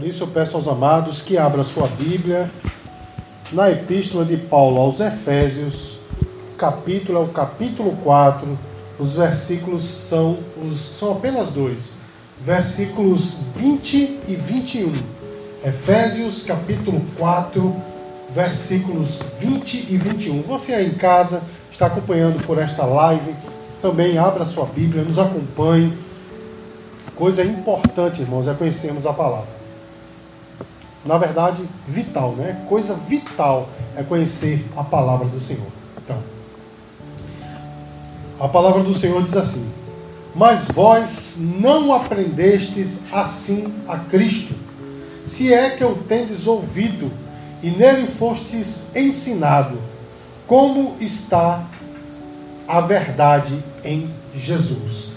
Por isso eu peço aos amados que abram sua Bíblia na Epístola de Paulo aos Efésios, capítulo é o capítulo 4, os versículos são, os, são apenas dois, versículos 20 e 21. Efésios capítulo 4, versículos 20 e 21. Você aí em casa está acompanhando por esta live, também abra sua Bíblia, nos acompanhe. Coisa importante, irmãos, é conhecermos a palavra na verdade, vital, né? Coisa vital é conhecer a palavra do Senhor. Então, a palavra do Senhor diz assim: Mas vós não aprendestes assim a Cristo, se é que o tendes ouvido e nele fostes ensinado, como está a verdade em Jesus.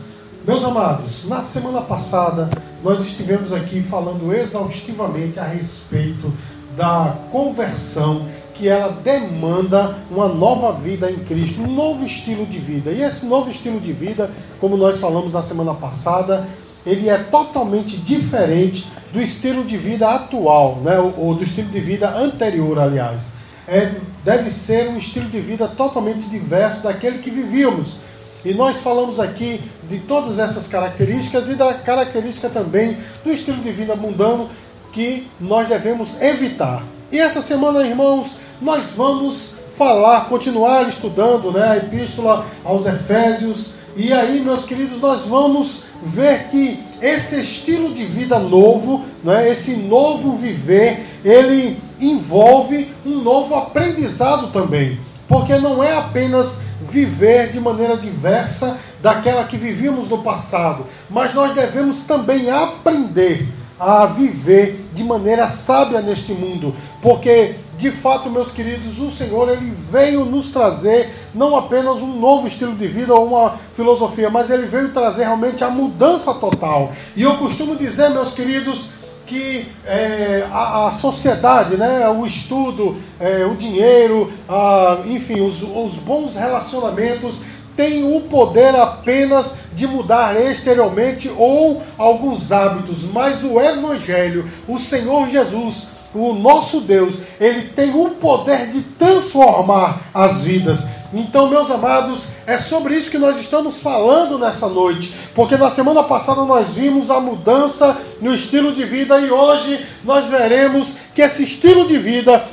Meus amados, na semana passada nós estivemos aqui falando exaustivamente a respeito da conversão que ela demanda uma nova vida em Cristo, um novo estilo de vida. E esse novo estilo de vida, como nós falamos na semana passada, ele é totalmente diferente do estilo de vida atual, né? ou do estilo de vida anterior, aliás. É, deve ser um estilo de vida totalmente diverso daquele que vivíamos e nós falamos aqui de todas essas características e da característica também do estilo de vida mundano que nós devemos evitar. E essa semana, irmãos, nós vamos falar, continuar estudando né, a epístola aos Efésios. E aí, meus queridos, nós vamos ver que esse estilo de vida novo, né, esse novo viver, ele envolve um novo aprendizado também. Porque não é apenas viver de maneira diversa daquela que vivíamos no passado, mas nós devemos também aprender a viver de maneira sábia neste mundo, porque de fato, meus queridos, o Senhor ele veio nos trazer não apenas um novo estilo de vida ou uma filosofia, mas ele veio trazer realmente a mudança total. E eu costumo dizer, meus queridos, que é, a, a, sociedade, né, o estudo, é, o dinheiro, a, enfim, os, os bons relacionamentos têm o poder apenas de mudar exteriormente ou alguns hábitos, mas o Evangelho, o Senhor Jesus, o nosso Deus, ele tem o poder de transformar as vidas. Então, meus amados, é sobre isso que nós estamos falando nessa noite, porque na semana passada nós vimos a mudança no estilo de vida e hoje nós veremos que esse estilo de vida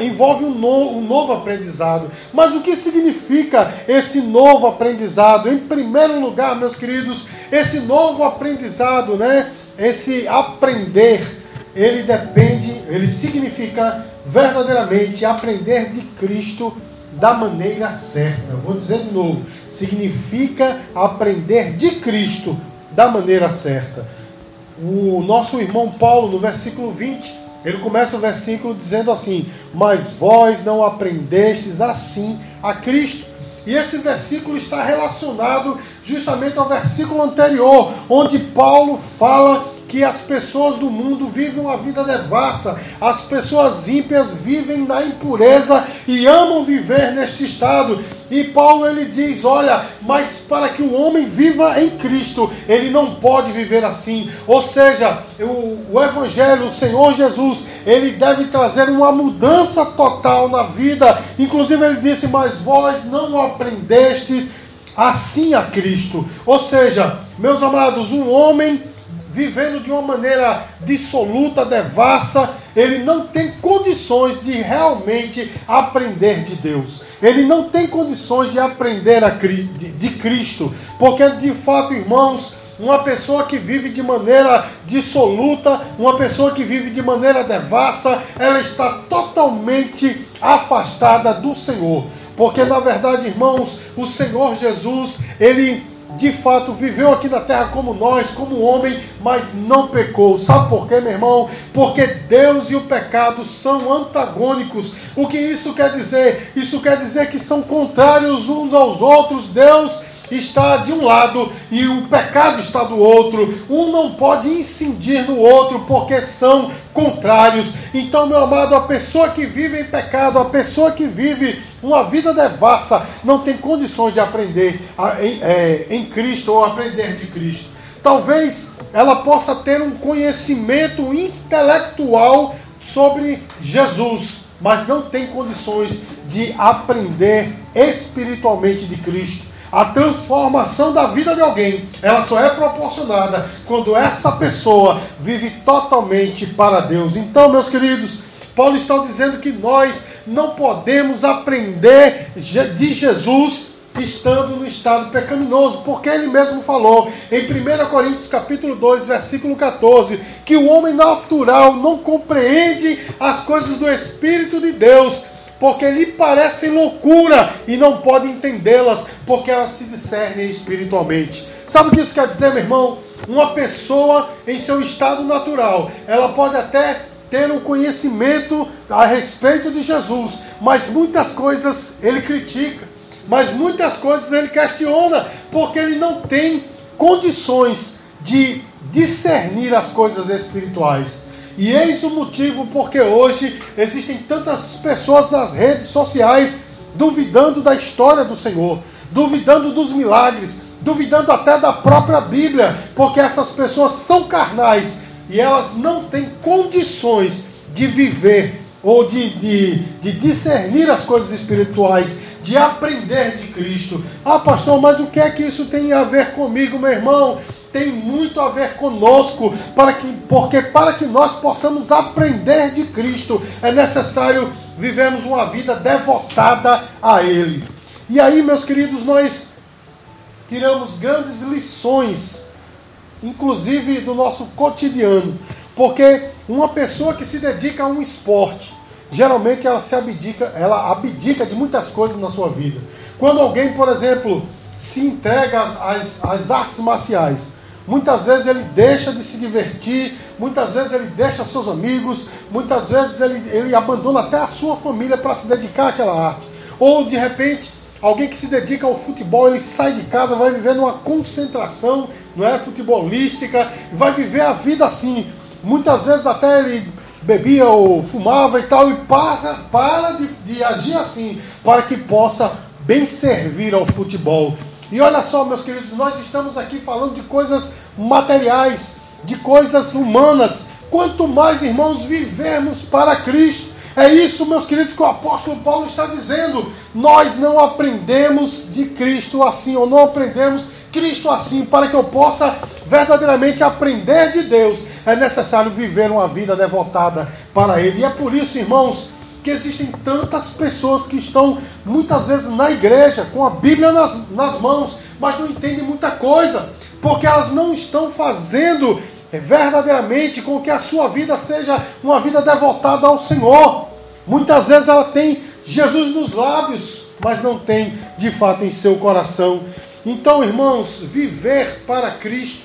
envolve um, no, novo aprendizado. Mas o que significa esse novo aprendizado? Em primeiro lugar, meus queridos, esse novo aprendizado, né? Esse aprender, ele depende, ele significa verdadeiramente aprender de Cristo da maneira certa. Vou dizer de novo: significa aprender de Cristo da maneira certa. O nosso irmão Paulo, no versículo 20, ele começa o versículo dizendo assim: Mas vós não aprendestes assim a Cristo. E esse versículo está relacionado justamente ao versículo anterior, onde Paulo fala que as pessoas do mundo vivem uma vida devassa, as pessoas ímpias vivem na impureza e amam viver neste estado. E Paulo ele diz: Olha, mas para que o homem viva em Cristo, ele não pode viver assim. Ou seja, o, o Evangelho, o Senhor Jesus, ele deve trazer uma mudança total na vida. Inclusive, ele disse: Mas vós não aprendestes assim a Cristo. Ou seja, meus amados, um homem vivendo de uma maneira dissoluta, devassa, ele não tem condições de realmente aprender de Deus. Ele não tem condições de aprender de Cristo, porque de fato, irmãos, uma pessoa que vive de maneira dissoluta, uma pessoa que vive de maneira devassa, ela está totalmente afastada do Senhor. Porque na verdade, irmãos, o Senhor Jesus, ele de fato viveu aqui na terra como nós, como homem, mas não pecou. Sabe por quê, meu irmão? Porque Deus e o pecado são antagônicos. O que isso quer dizer? Isso quer dizer que são contrários uns aos outros. Deus está de um lado e o pecado está do outro. Um não pode incidir no outro porque são contrários. Então, meu amado, a pessoa que vive em pecado, a pessoa que vive uma vida devassa, não tem condições de aprender é, em Cristo ou aprender de Cristo. Talvez ela possa ter um conhecimento intelectual sobre Jesus, mas não tem condições de aprender espiritualmente de Cristo. A transformação da vida de alguém, ela só é proporcionada quando essa pessoa vive totalmente para Deus. Então, meus queridos, Paulo está dizendo que nós não podemos aprender de Jesus estando no estado pecaminoso, porque ele mesmo falou em 1 Coríntios capítulo 2, versículo 14, que o homem natural não compreende as coisas do Espírito de Deus, porque lhe parecem loucura e não pode entendê-las, porque elas se discernem espiritualmente. Sabe o que isso quer dizer, meu irmão? Uma pessoa em seu estado natural, ela pode até ter um conhecimento a respeito de Jesus, mas muitas coisas ele critica mas muitas coisas ele questiona, porque ele não tem condições de discernir as coisas espirituais. E eis o motivo porque hoje existem tantas pessoas nas redes sociais duvidando da história do Senhor, duvidando dos milagres, duvidando até da própria Bíblia, porque essas pessoas são carnais e elas não têm condições de viver ou de, de, de discernir as coisas espirituais, de aprender de Cristo. Ah, pastor, mas o que é que isso tem a ver comigo, meu irmão? Tem muito a ver conosco, para que, porque para que nós possamos aprender de Cristo, é necessário vivermos uma vida devotada a Ele. E aí, meus queridos, nós tiramos grandes lições, inclusive do nosso cotidiano, porque uma pessoa que se dedica a um esporte, geralmente ela se abdica, ela abdica de muitas coisas na sua vida. Quando alguém, por exemplo, se entrega às, às, às artes marciais, muitas vezes ele deixa de se divertir, muitas vezes ele deixa seus amigos, muitas vezes ele, ele abandona até a sua família para se dedicar àquela arte. Ou de repente, alguém que se dedica ao futebol, ele sai de casa, vai viver numa concentração, não é futebolística, vai viver a vida assim. Muitas vezes até ele bebia ou fumava e tal, e para, para de, de agir assim, para que possa bem servir ao futebol. E olha só, meus queridos, nós estamos aqui falando de coisas materiais, de coisas humanas. Quanto mais, irmãos, vivermos para Cristo. É isso, meus queridos, que o apóstolo Paulo está dizendo. Nós não aprendemos de Cristo assim, ou não aprendemos Cristo assim, para que eu possa verdadeiramente aprender de Deus, é necessário viver uma vida devotada para Ele. E é por isso, irmãos, que existem tantas pessoas que estão muitas vezes na igreja com a Bíblia nas, nas mãos, mas não entendem muita coisa, porque elas não estão fazendo verdadeiramente com que a sua vida seja uma vida devotada ao Senhor. Muitas vezes ela tem Jesus nos lábios, mas não tem de fato em seu coração. Então, irmãos, viver para Cristo,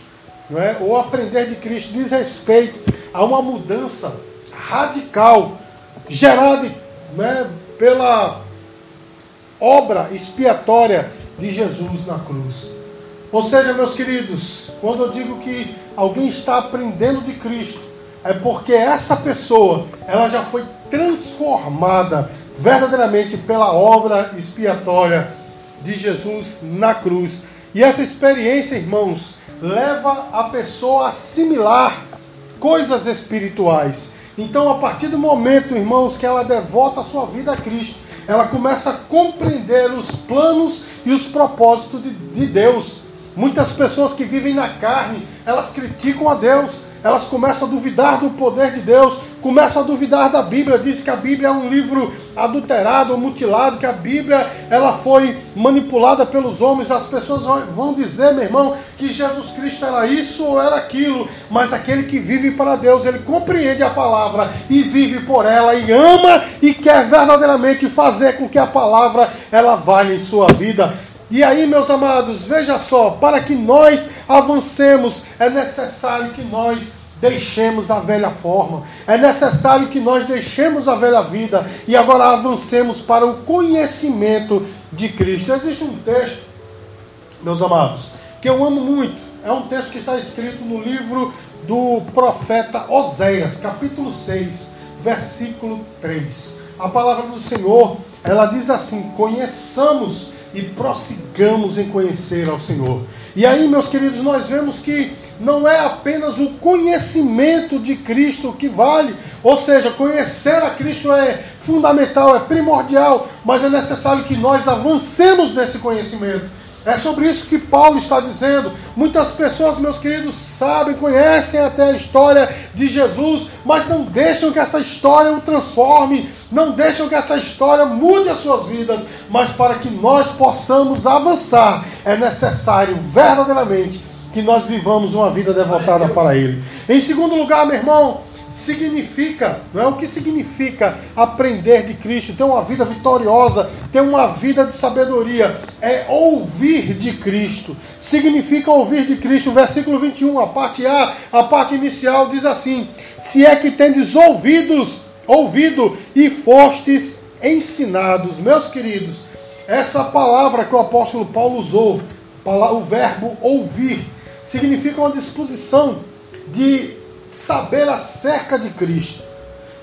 não é? ou aprender de Cristo, diz respeito a uma mudança radical gerada né, pela obra expiatória de Jesus na cruz. Ou seja, meus queridos, quando eu digo que alguém está aprendendo de Cristo, é porque essa pessoa ela já foi transformada verdadeiramente pela obra expiatória de Jesus na cruz. E essa experiência, irmãos, leva a pessoa a assimilar coisas espirituais. Então, a partir do momento, irmãos, que ela devota a sua vida a Cristo, ela começa a compreender os planos e os propósitos de, de Deus. Muitas pessoas que vivem na carne, elas criticam a Deus, elas começam a duvidar do poder de Deus, começam a duvidar da Bíblia, diz que a Bíblia é um livro adulterado mutilado, que a Bíblia ela foi manipulada pelos homens. As pessoas vão dizer, meu irmão, que Jesus Cristo era isso ou era aquilo, mas aquele que vive para Deus, ele compreende a palavra e vive por ela e ama e quer verdadeiramente fazer com que a palavra ela valha em sua vida. E aí, meus amados, veja só, para que nós avancemos, é necessário que nós deixemos a velha forma, é necessário que nós deixemos a velha vida e agora avancemos para o conhecimento de Cristo. Existe um texto, meus amados, que eu amo muito, é um texto que está escrito no livro do profeta Oséias, capítulo 6, versículo 3. A palavra do Senhor, ela diz assim: Conheçamos e prossigamos em conhecer ao Senhor. E aí, meus queridos, nós vemos que não é apenas o conhecimento de Cristo que vale, ou seja, conhecer a Cristo é fundamental, é primordial, mas é necessário que nós avancemos nesse conhecimento. É sobre isso que Paulo está dizendo. Muitas pessoas, meus queridos, sabem, conhecem até a história de Jesus, mas não deixam que essa história o transforme, não deixam que essa história mude as suas vidas. Mas para que nós possamos avançar, é necessário verdadeiramente que nós vivamos uma vida devotada para Ele. Em segundo lugar, meu irmão, significa, não é o que significa aprender de Cristo, ter uma vida vitoriosa, ter uma vida de sabedoria, é ouvir de Cristo. Significa ouvir de Cristo. Versículo 21, a parte A, a parte inicial diz assim: Se é que tendes ouvidos, ouvido e fostes ensinados, meus queridos, essa palavra que o apóstolo Paulo usou, o verbo ouvir, significa uma disposição de saber acerca de Cristo.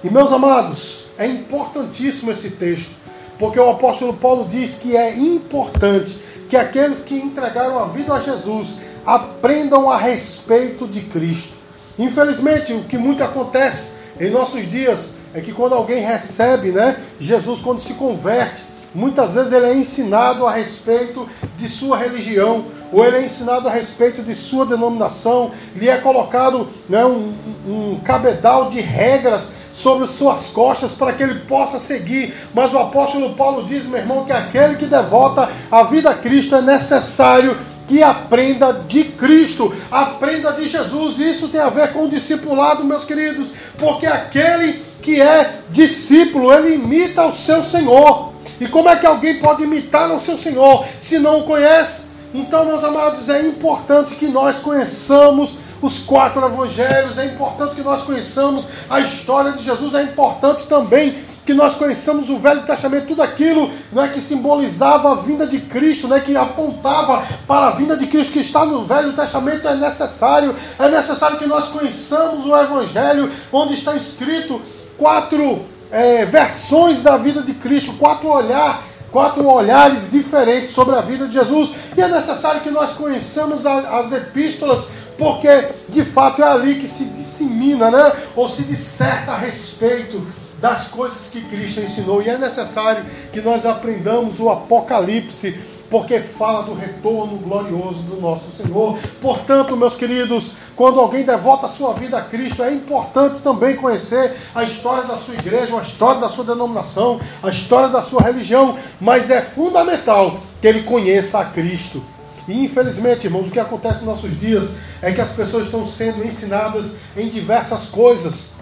E meus amados, é importantíssimo esse texto, porque o apóstolo Paulo diz que é importante que aqueles que entregaram a vida a Jesus aprendam a respeito de Cristo. Infelizmente, o que muito acontece em nossos dias é que quando alguém recebe, né, Jesus quando se converte, muitas vezes ele é ensinado a respeito de sua religião, ou ele é ensinado a respeito de sua denominação, lhe é colocado né, um, um cabedal de regras sobre suas costas para que ele possa seguir. Mas o apóstolo Paulo diz, meu irmão, que aquele que devota a vida a Cristo é necessário que aprenda de Cristo, aprenda de Jesus. Isso tem a ver com o discipulado, meus queridos, porque aquele que é discípulo, ele imita o seu Senhor. E como é que alguém pode imitar o seu Senhor se não o conhece? Então, meus amados, é importante que nós conheçamos os quatro evangelhos, é importante que nós conheçamos a história de Jesus, é importante também que nós conheçamos o Velho Testamento, tudo aquilo né, que simbolizava a vinda de Cristo, né, que apontava para a vinda de Cristo que está no Velho Testamento, é necessário, é necessário que nós conheçamos o Evangelho, onde está escrito quatro é, versões da vida de Cristo, quatro olhar quatro olhares diferentes sobre a vida de Jesus. E é necessário que nós conheçamos as epístolas, porque de fato é ali que se dissemina, né? ou se disserta a respeito das coisas que Cristo ensinou. E é necessário que nós aprendamos o Apocalipse porque fala do retorno glorioso do nosso Senhor. Portanto, meus queridos, quando alguém devota a sua vida a Cristo, é importante também conhecer a história da sua igreja, a história da sua denominação, a história da sua religião, mas é fundamental que ele conheça a Cristo. E infelizmente, irmãos, o que acontece nos nossos dias é que as pessoas estão sendo ensinadas em diversas coisas.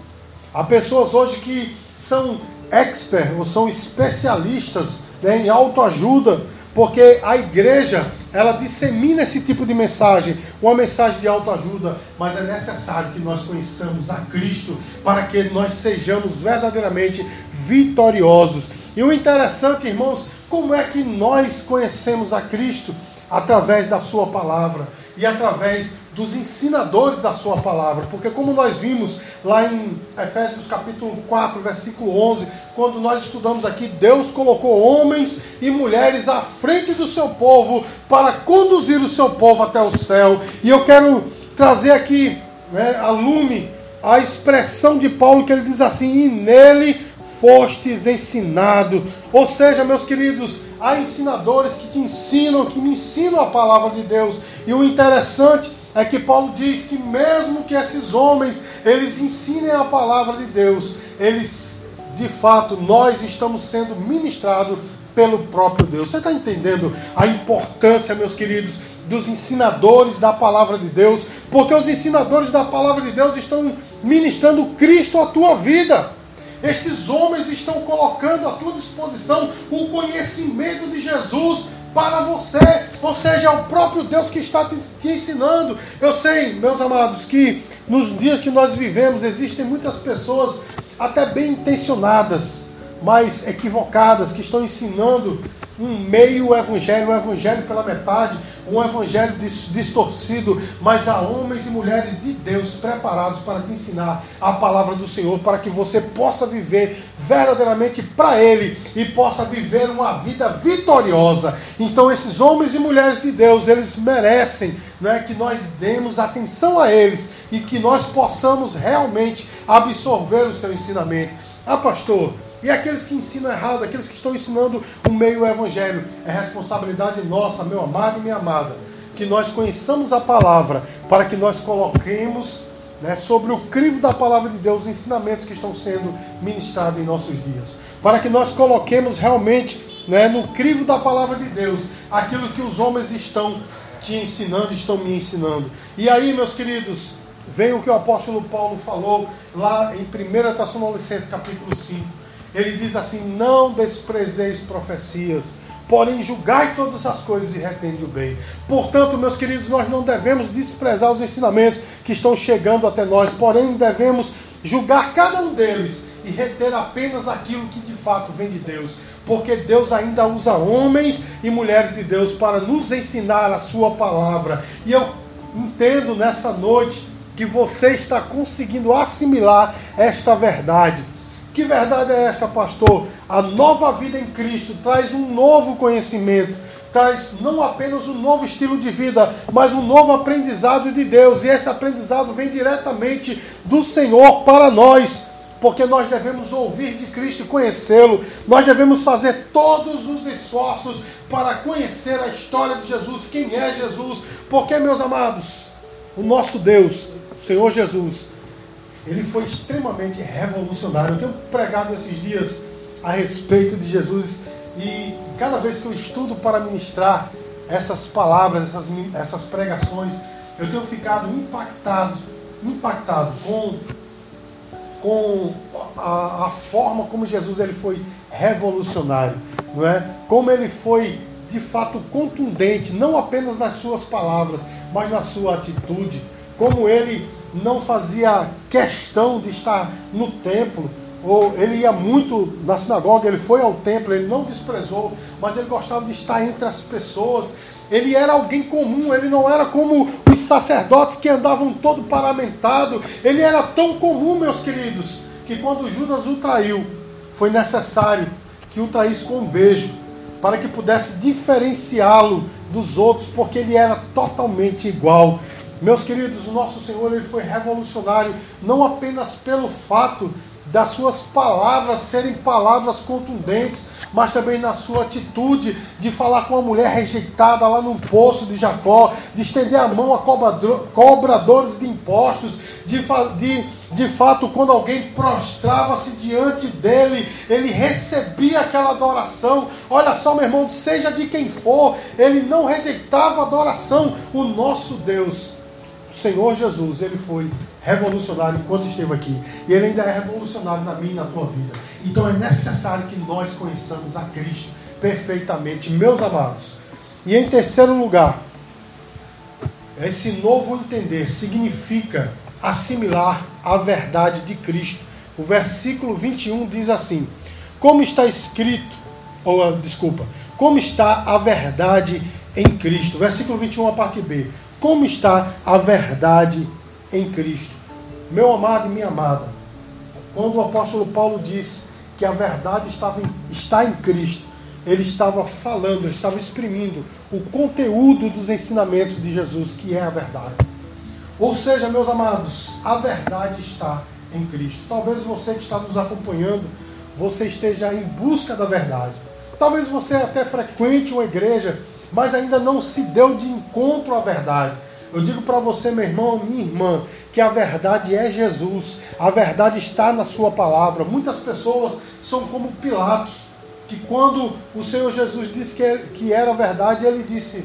Há pessoas hoje que são expert ou são especialistas né, em autoajuda, porque a igreja, ela dissemina esse tipo de mensagem, uma mensagem de autoajuda, mas é necessário que nós conheçamos a Cristo para que nós sejamos verdadeiramente vitoriosos. E o interessante, irmãos, como é que nós conhecemos a Cristo? Através da Sua palavra e através dos ensinadores da sua palavra, porque como nós vimos lá em Efésios capítulo 4, versículo 11, quando nós estudamos aqui, Deus colocou homens e mulheres à frente do seu povo para conduzir o seu povo até o céu. E eu quero trazer aqui né, a lume a expressão de Paulo que ele diz assim: "E nele fostes ensinado". Ou seja, meus queridos, há ensinadores que te ensinam, que me ensinam a palavra de Deus. E o interessante é que Paulo diz que mesmo que esses homens eles ensinem a palavra de Deus, eles de fato nós estamos sendo ministrados pelo próprio Deus. Você está entendendo a importância, meus queridos, dos ensinadores da palavra de Deus? Porque os ensinadores da palavra de Deus estão ministrando Cristo à tua vida. Estes homens estão colocando à tua disposição o conhecimento de Jesus para você. Ou seja, é o próprio Deus que está te, te, ensinando. Eu sei, meus amados, que nos dias que nós vivemos existem muitas pessoas até bem intencionadas, mas equivocadas, que estão ensinando um meio evangelho, um evangelho pela metade, um evangelho distorcido, mas há homens e mulheres de Deus preparados para te ensinar a palavra do Senhor, para que você possa viver verdadeiramente para Ele e possa viver uma vida vitoriosa. Então, esses homens e mulheres de Deus, eles merecem né, que nós demos atenção a eles e que nós possamos realmente absorver o seu ensinamento. Ah, pastor, e aqueles que ensinam errado, aqueles que estão ensinando o meio evangelho, é responsabilidade nossa, meu amado e minha amada, que nós conheçamos a palavra para que nós coloquemos né, sobre o crivo da palavra de Deus os ensinamentos que estão sendo ministrados em nossos dias. Para que nós coloquemos realmente né, no crivo da palavra de Deus aquilo que os homens estão te ensinando, estão me ensinando. E aí, meus queridos, vem o que o apóstolo Paulo falou lá em 1 Tessalonicenses capítulo 5 ele diz assim: Não desprezeis profecias, porém julgai todas as coisas e retende o bem. Portanto, meus queridos, nós não devemos desprezar os ensinamentos que estão chegando até nós, porém devemos julgar cada um deles e reter apenas aquilo que de fato vem de Deus. Porque Deus ainda usa homens e mulheres de Deus para nos ensinar a sua palavra. E eu entendo nessa noite que você está conseguindo assimilar esta verdade que verdade é esta, pastor? A nova vida em Cristo traz um novo conhecimento, traz não apenas um novo estilo de vida, mas um novo aprendizado de Deus. E esse aprendizado vem diretamente do Senhor para nós porque nós devemos ouvir de Cristo e conhecê-lo. Nós devemos fazer todos os esforços para conhecer a história de Jesus, quem é Jesus, porque, meus amados, o nosso Deus, o Senhor Jesus, ele foi extremamente revolucionário. Eu tenho pregado esses dias a respeito de Jesus e cada vez que eu estudo para ministrar essas palavras, essas, essas pregações, eu tenho ficado impactado, impactado com, com a, a forma como Jesus ele foi revolucionário, não é? Como ele foi de fato contundente, não apenas nas suas palavras, mas na sua atitude, como ele não fazia questão de estar no templo, ou ele ia muito na sinagoga, ele foi ao templo, ele não desprezou, mas ele gostava de estar entre as pessoas. Ele era alguém comum, ele não era como os sacerdotes que andavam todo paramentado. Ele era tão comum, meus queridos, que quando Judas o traiu, foi necessário que o traísse com um beijo, para que pudesse diferenciá-lo dos outros, porque ele era totalmente igual. Meus queridos, o nosso Senhor ele foi revolucionário não apenas pelo fato das suas palavras serem palavras contundentes, mas também na sua atitude de falar com a mulher rejeitada lá no poço de Jacó, de estender a mão a cobradores de impostos, de, de, de fato, quando alguém prostrava-se diante dele, ele recebia aquela adoração. Olha só, meu irmão, seja de quem for, ele não rejeitava a adoração. O nosso Deus Senhor Jesus, ele foi revolucionário enquanto esteve aqui. E ele ainda é revolucionário na minha e na tua vida. Então é necessário que nós conheçamos a Cristo perfeitamente, meus amados. E em terceiro lugar, esse novo entender significa assimilar a verdade de Cristo. O versículo 21 diz assim: Como está escrito, ou desculpa, como está a verdade em Cristo. Versículo 21, a parte B como está a verdade em Cristo. Meu amado e minha amada, quando o apóstolo Paulo diz que a verdade estava em, está em Cristo, ele estava falando, ele estava exprimindo o conteúdo dos ensinamentos de Jesus, que é a verdade. Ou seja, meus amados, a verdade está em Cristo. Talvez você que está nos acompanhando, você esteja em busca da verdade. Talvez você até frequente uma igreja mas ainda não se deu de encontro à verdade. Eu digo para você, meu irmão, minha irmã, que a verdade é Jesus, a verdade está na Sua palavra. Muitas pessoas são como Pilatos, que quando o Senhor Jesus disse que era verdade, ele disse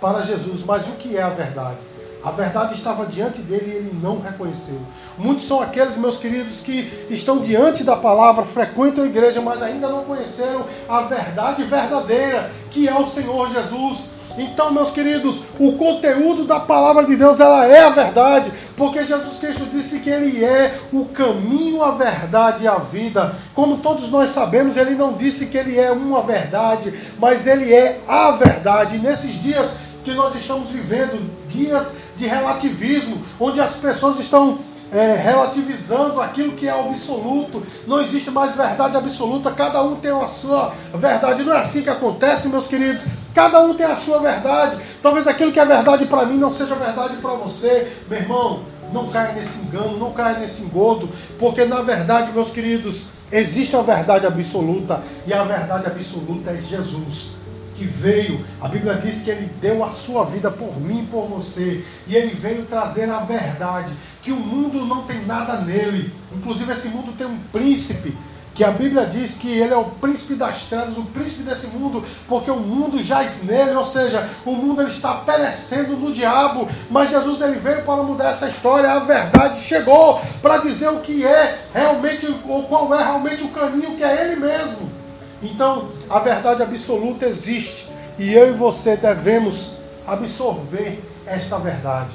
para Jesus: Mas o que é a verdade? A verdade estava diante dele e ele não reconheceu. Muitos são aqueles, meus queridos, que estão diante da palavra, frequentam a igreja, mas ainda não conheceram a verdade verdadeira, que é o Senhor Jesus. Então, meus queridos, o conteúdo da palavra de Deus ela é a verdade, porque Jesus Cristo disse que ele é o caminho, a verdade e a vida. Como todos nós sabemos, ele não disse que ele é uma verdade, mas ele é a verdade. E nesses dias que nós estamos vivendo, dias de relativismo, onde as pessoas estão é, relativizando aquilo que é absoluto. Não existe mais verdade absoluta, cada um tem a sua verdade. Não é assim que acontece, meus queridos. Cada um tem a sua verdade. Talvez aquilo que é verdade para mim não seja verdade para você, meu irmão. Não caia nesse engano, não caia nesse engodo, porque na verdade, meus queridos, existe a verdade absoluta e a verdade absoluta é Jesus que veio, a Bíblia diz que ele deu a sua vida por mim e por você, e ele veio trazer a verdade, que o mundo não tem nada nele, inclusive esse mundo tem um príncipe, que a Bíblia diz que ele é o príncipe das trevas, o príncipe desse mundo, porque o mundo jaz nele, ou seja, o mundo ele está perecendo no diabo, mas Jesus ele veio para mudar essa história, a verdade chegou para dizer o que é realmente, ou qual é realmente o caminho que é ele mesmo. Então, a verdade absoluta existe e eu e você devemos absorver esta verdade.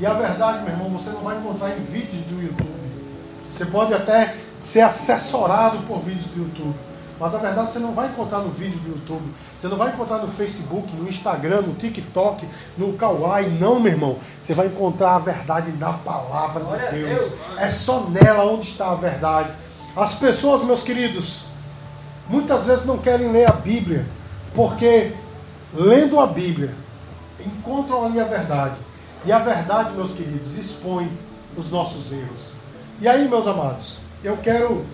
E a verdade, meu irmão, você não vai encontrar em vídeos do YouTube. Você pode até ser assessorado por vídeos do YouTube. Mas a verdade você não vai encontrar no vídeo do YouTube. Você não vai encontrar no Facebook, no Instagram, no TikTok, no Kawaii. Não, meu irmão. Você vai encontrar a verdade na palavra de Deus. Deus. É só nela onde está a verdade. As pessoas, meus queridos, muitas vezes não querem ler a Bíblia, porque lendo a Bíblia, encontram ali a verdade. E a verdade, meus queridos, expõe os nossos erros. E aí, meus amados, eu quero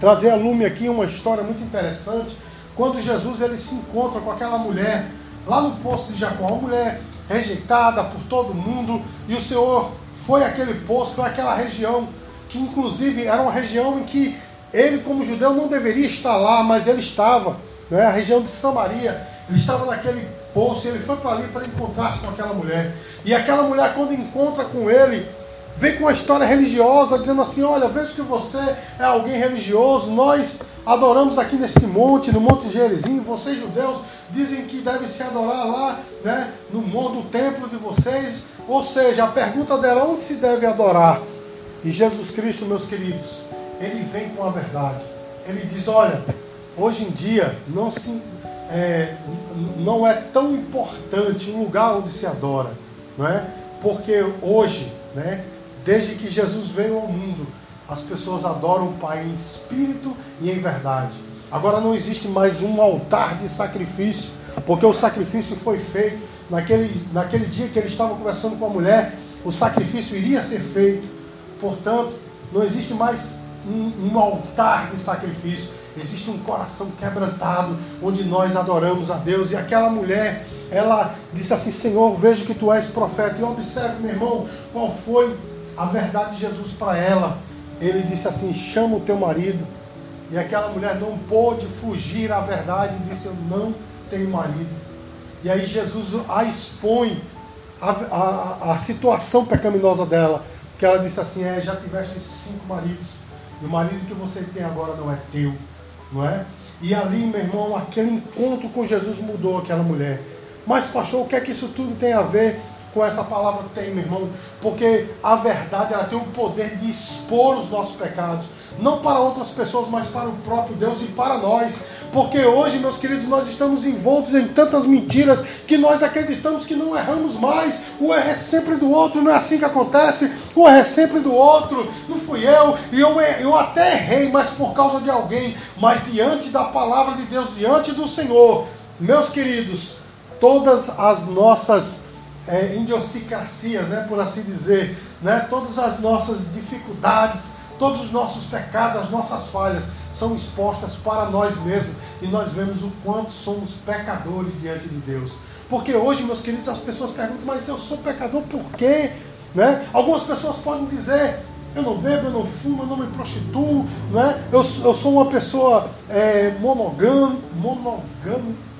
trazer a lume aqui uma história muito interessante. Quando Jesus ele se encontra com aquela mulher lá no poço de Jacó, uma mulher rejeitada por todo mundo, e o Senhor foi aquele poço, foi aquela região que inclusive era uma região em que ele, como judeu, não deveria estar lá, mas ele estava, né? a região de Samaria, ele estava naquele poço, ele foi para ali para encontrar-se com aquela mulher. E aquela mulher, quando encontra com ele, vem com uma história religiosa, dizendo assim: Olha, vejo que você é alguém religioso, nós adoramos aqui neste monte, no Monte Gerizim, vocês judeus dizem que devem se adorar lá, né, no monte, no templo de vocês. Ou seja, a pergunta dela: onde se deve adorar? E Jesus Cristo, meus queridos, ele vem com a verdade. Ele diz: olha, hoje em dia não, se, é, não é tão importante o lugar onde se adora, não é? Porque hoje, né, desde que Jesus veio ao mundo, as pessoas adoram o Pai em espírito e em verdade. Agora não existe mais um altar de sacrifício, porque o sacrifício foi feito naquele, naquele dia que ele estava conversando com a mulher, o sacrifício iria ser feito. Portanto, não existe mais um, um altar de sacrifício, existe um coração quebrantado, onde nós adoramos a Deus. E aquela mulher, ela disse assim: Senhor, vejo que tu és profeta. E observe, meu irmão, qual foi a verdade de Jesus para ela. Ele disse assim: chama o teu marido. E aquela mulher não pôde fugir à verdade e disse: Eu não tenho marido. E aí Jesus a expõe a, a, a situação pecaminosa dela. Que ela disse assim: é, já tiveste cinco maridos o marido que você tem agora não é teu, não é? E ali, meu irmão, aquele encontro com Jesus mudou aquela mulher. Mas, pastor, o que é que isso tudo tem a ver com essa palavra? Tem, meu irmão, porque a verdade ela tem o poder de expor os nossos pecados não para outras pessoas, mas para o próprio Deus e para nós. Porque hoje, meus queridos, nós estamos envoltos em tantas mentiras que nós acreditamos que não erramos mais. O erro é sempre do outro, não é assim que acontece. O erro é sempre do outro. Não fui eu, e eu, eu até errei, mas por causa de alguém. Mas diante da palavra de Deus, diante do Senhor, meus queridos, todas as nossas é, né, por assim dizer, né, todas as nossas dificuldades, Todos os nossos pecados, as nossas falhas são expostas para nós mesmos e nós vemos o quanto somos pecadores diante de Deus. Porque hoje, meus queridos, as pessoas perguntam, mas eu sou pecador por quê? Né? Algumas pessoas podem dizer, eu não bebo, eu não fumo, eu não me prostituo, né? eu, eu sou uma pessoa é, monogâmica,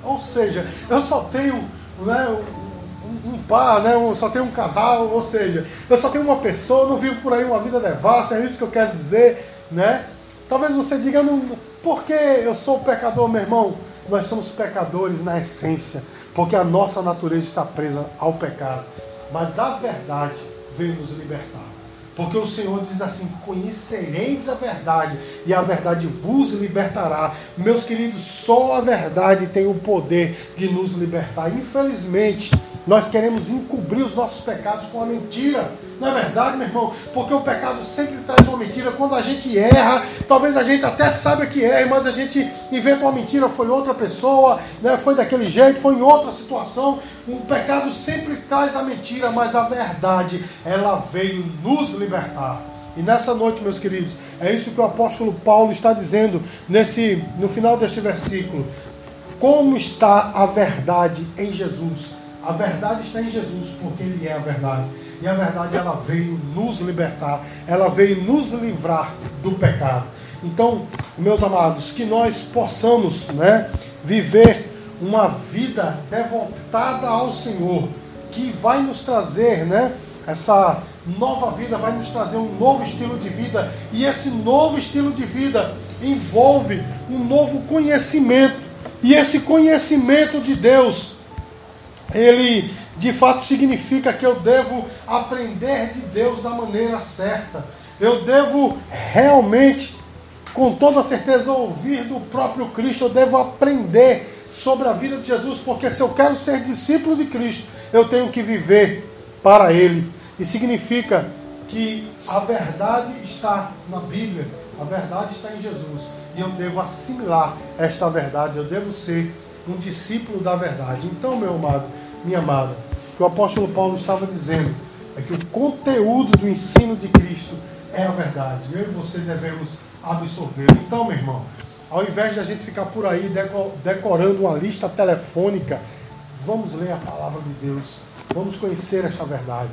ou seja, eu só tenho né, um, par, né? Eu só tenho um casal, ou seja, eu só tenho uma pessoa, não vivo por aí uma vida devassa, é isso que eu quero dizer, né? Talvez você diga, não, por que eu sou pecador, meu irmão? Nós somos pecadores na essência, porque a nossa natureza está presa ao pecado. Mas a verdade veio nos libertar. Porque o Senhor diz assim: Conhecereis a verdade, e a verdade vos libertará. Meus queridos, só a verdade tem o poder de nos libertar. Infelizmente, nós queremos encobrir os nossos pecados com a mentira. Não é verdade, meu irmão? Porque o pecado sempre traz uma mentira. Quando a gente erra, talvez a gente até saiba que erra, mas a gente inventa uma mentira, foi outra pessoa, né? foi daquele jeito, foi em outra situação. O pecado sempre traz a mentira, mas a verdade, ela veio nos libertar. E nessa noite, meus queridos, é isso que o apóstolo Paulo está dizendo nesse, no final deste versículo. Como está a verdade em Jesus? A verdade está em Jesus, porque Ele é a verdade. E a verdade ela veio nos libertar, ela veio nos livrar do pecado. Então, meus amados, que nós possamos né, viver uma vida devotada ao Senhor, que vai nos trazer, né, essa nova vida vai nos trazer um novo estilo de vida, e esse novo estilo de vida envolve um novo conhecimento, e esse conhecimento de Deus ele de fato significa que eu devo aprender de Deus da maneira certa. Eu devo realmente, com toda certeza, ouvir do próprio Cristo. Eu devo aprender sobre a vida de Jesus, porque se eu quero ser discípulo de Cristo, eu tenho que viver para Ele. E significa que a verdade está na Bíblia, a verdade está em Jesus. E eu devo assimilar esta verdade, eu devo ser um discípulo da verdade. Então, meu amado, minha amada, o que o apóstolo Paulo estava dizendo é que o conteúdo do ensino de Cristo é a verdade. Eu e você devemos absorver. Então, meu irmão, ao invés de a gente ficar por aí decorando uma lista telefônica, vamos ler a palavra de Deus. Vamos conhecer esta verdade.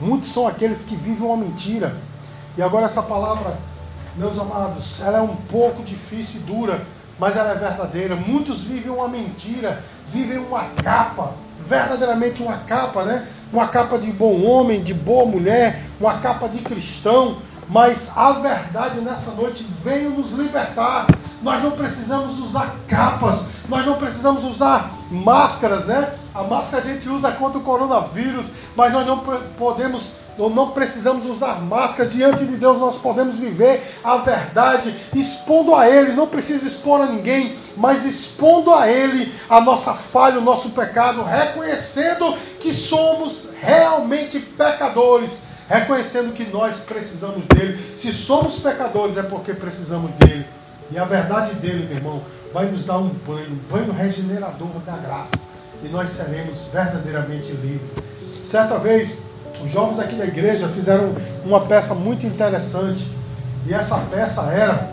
Muitos são aqueles que vivem uma mentira. E agora essa palavra, meus amados, ela é um pouco difícil e dura, mas ela é verdadeira. Muitos vivem uma mentira, vivem uma capa verdadeiramente uma capa, né? Uma capa de bom homem, de boa mulher, uma capa de cristão, mas a verdade nessa noite veio nos libertar. Nós não precisamos usar capas, nós não precisamos usar máscaras, né? A máscara a gente usa contra o coronavírus, mas nós não podemos ou não precisamos usar máscara. Diante de Deus nós podemos viver a verdade, expondo a Ele. Não precisa expor a ninguém, mas expondo a Ele a nossa falha, o nosso pecado, reconhecendo que somos realmente pecadores, reconhecendo que nós precisamos dele. Se somos pecadores é porque precisamos dele. E a verdade dele, meu irmão, vai nos dar um banho, um banho regenerador da graça. E nós seremos verdadeiramente livres. Certa vez, os jovens aqui da igreja fizeram uma peça muito interessante. E essa peça era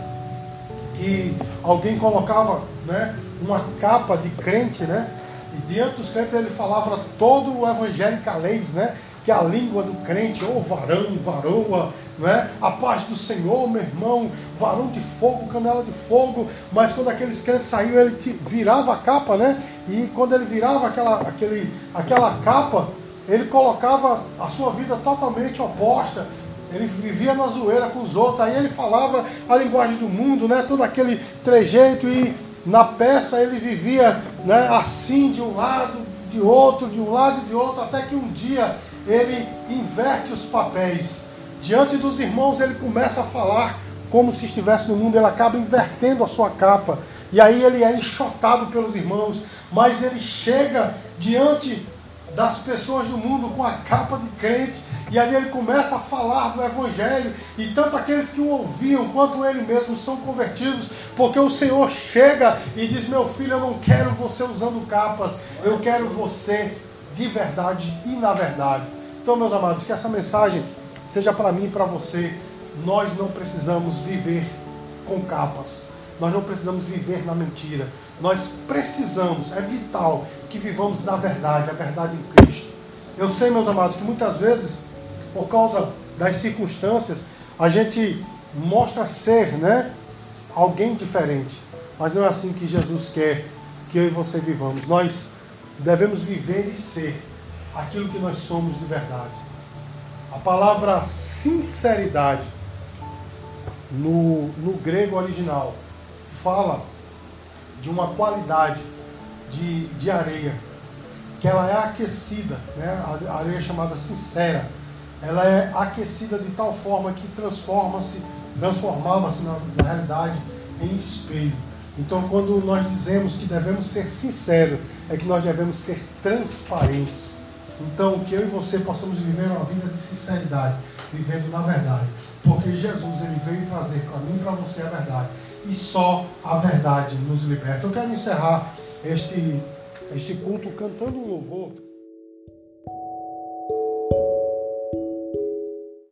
que alguém colocava né, uma capa de crente, né? E diante dos crentes ele falava todo o evangelicalês, né? Que a língua do crente, ou varão, varoa, né? A paz do Senhor, meu irmão, varão de fogo, canela de fogo. Mas quando aqueles crentes saíam, ele virava a capa, né? E quando ele virava aquela, aquele, aquela capa, ele colocava a sua vida totalmente oposta. Ele vivia na zoeira com os outros. Aí ele falava a linguagem do mundo, né? Todo aquele trejeito e na peça ele vivia né, assim de um lado, de outro, de um lado e de outro, até que um dia ele inverte os papéis. Diante dos irmãos ele começa a falar como se estivesse no mundo, ele acaba invertendo a sua capa. E aí ele é enxotado pelos irmãos, mas ele chega diante das pessoas do mundo com a capa de crente, e ali ele começa a falar do Evangelho, e tanto aqueles que o ouviam quanto ele mesmo são convertidos, porque o Senhor chega e diz: Meu filho, eu não quero você usando capas, eu quero você de verdade e na verdade. Então, meus amados, que essa mensagem seja para mim e para você. Nós não precisamos viver com capas, nós não precisamos viver na mentira. Nós precisamos, é vital que vivamos na verdade, a verdade em Cristo. Eu sei, meus amados, que muitas vezes, por causa das circunstâncias, a gente mostra ser, né, alguém diferente. Mas não é assim que Jesus quer que eu e você vivamos. Nós devemos viver e ser aquilo que nós somos de verdade. A palavra sinceridade no, no grego original fala de uma qualidade de, de areia, que ela é aquecida, né? a areia chamada sincera, ela é aquecida de tal forma que transforma-se, transformava-se na, na realidade em espelho. Então, quando nós dizemos que devemos ser sinceros, é que nós devemos ser transparentes. Então, que eu e você possamos viver uma vida de sinceridade, vivendo na verdade. Porque Jesus ele veio trazer para mim e para você a verdade. E só a verdade nos liberta. Eu quero encerrar este, este culto cantando um louvor.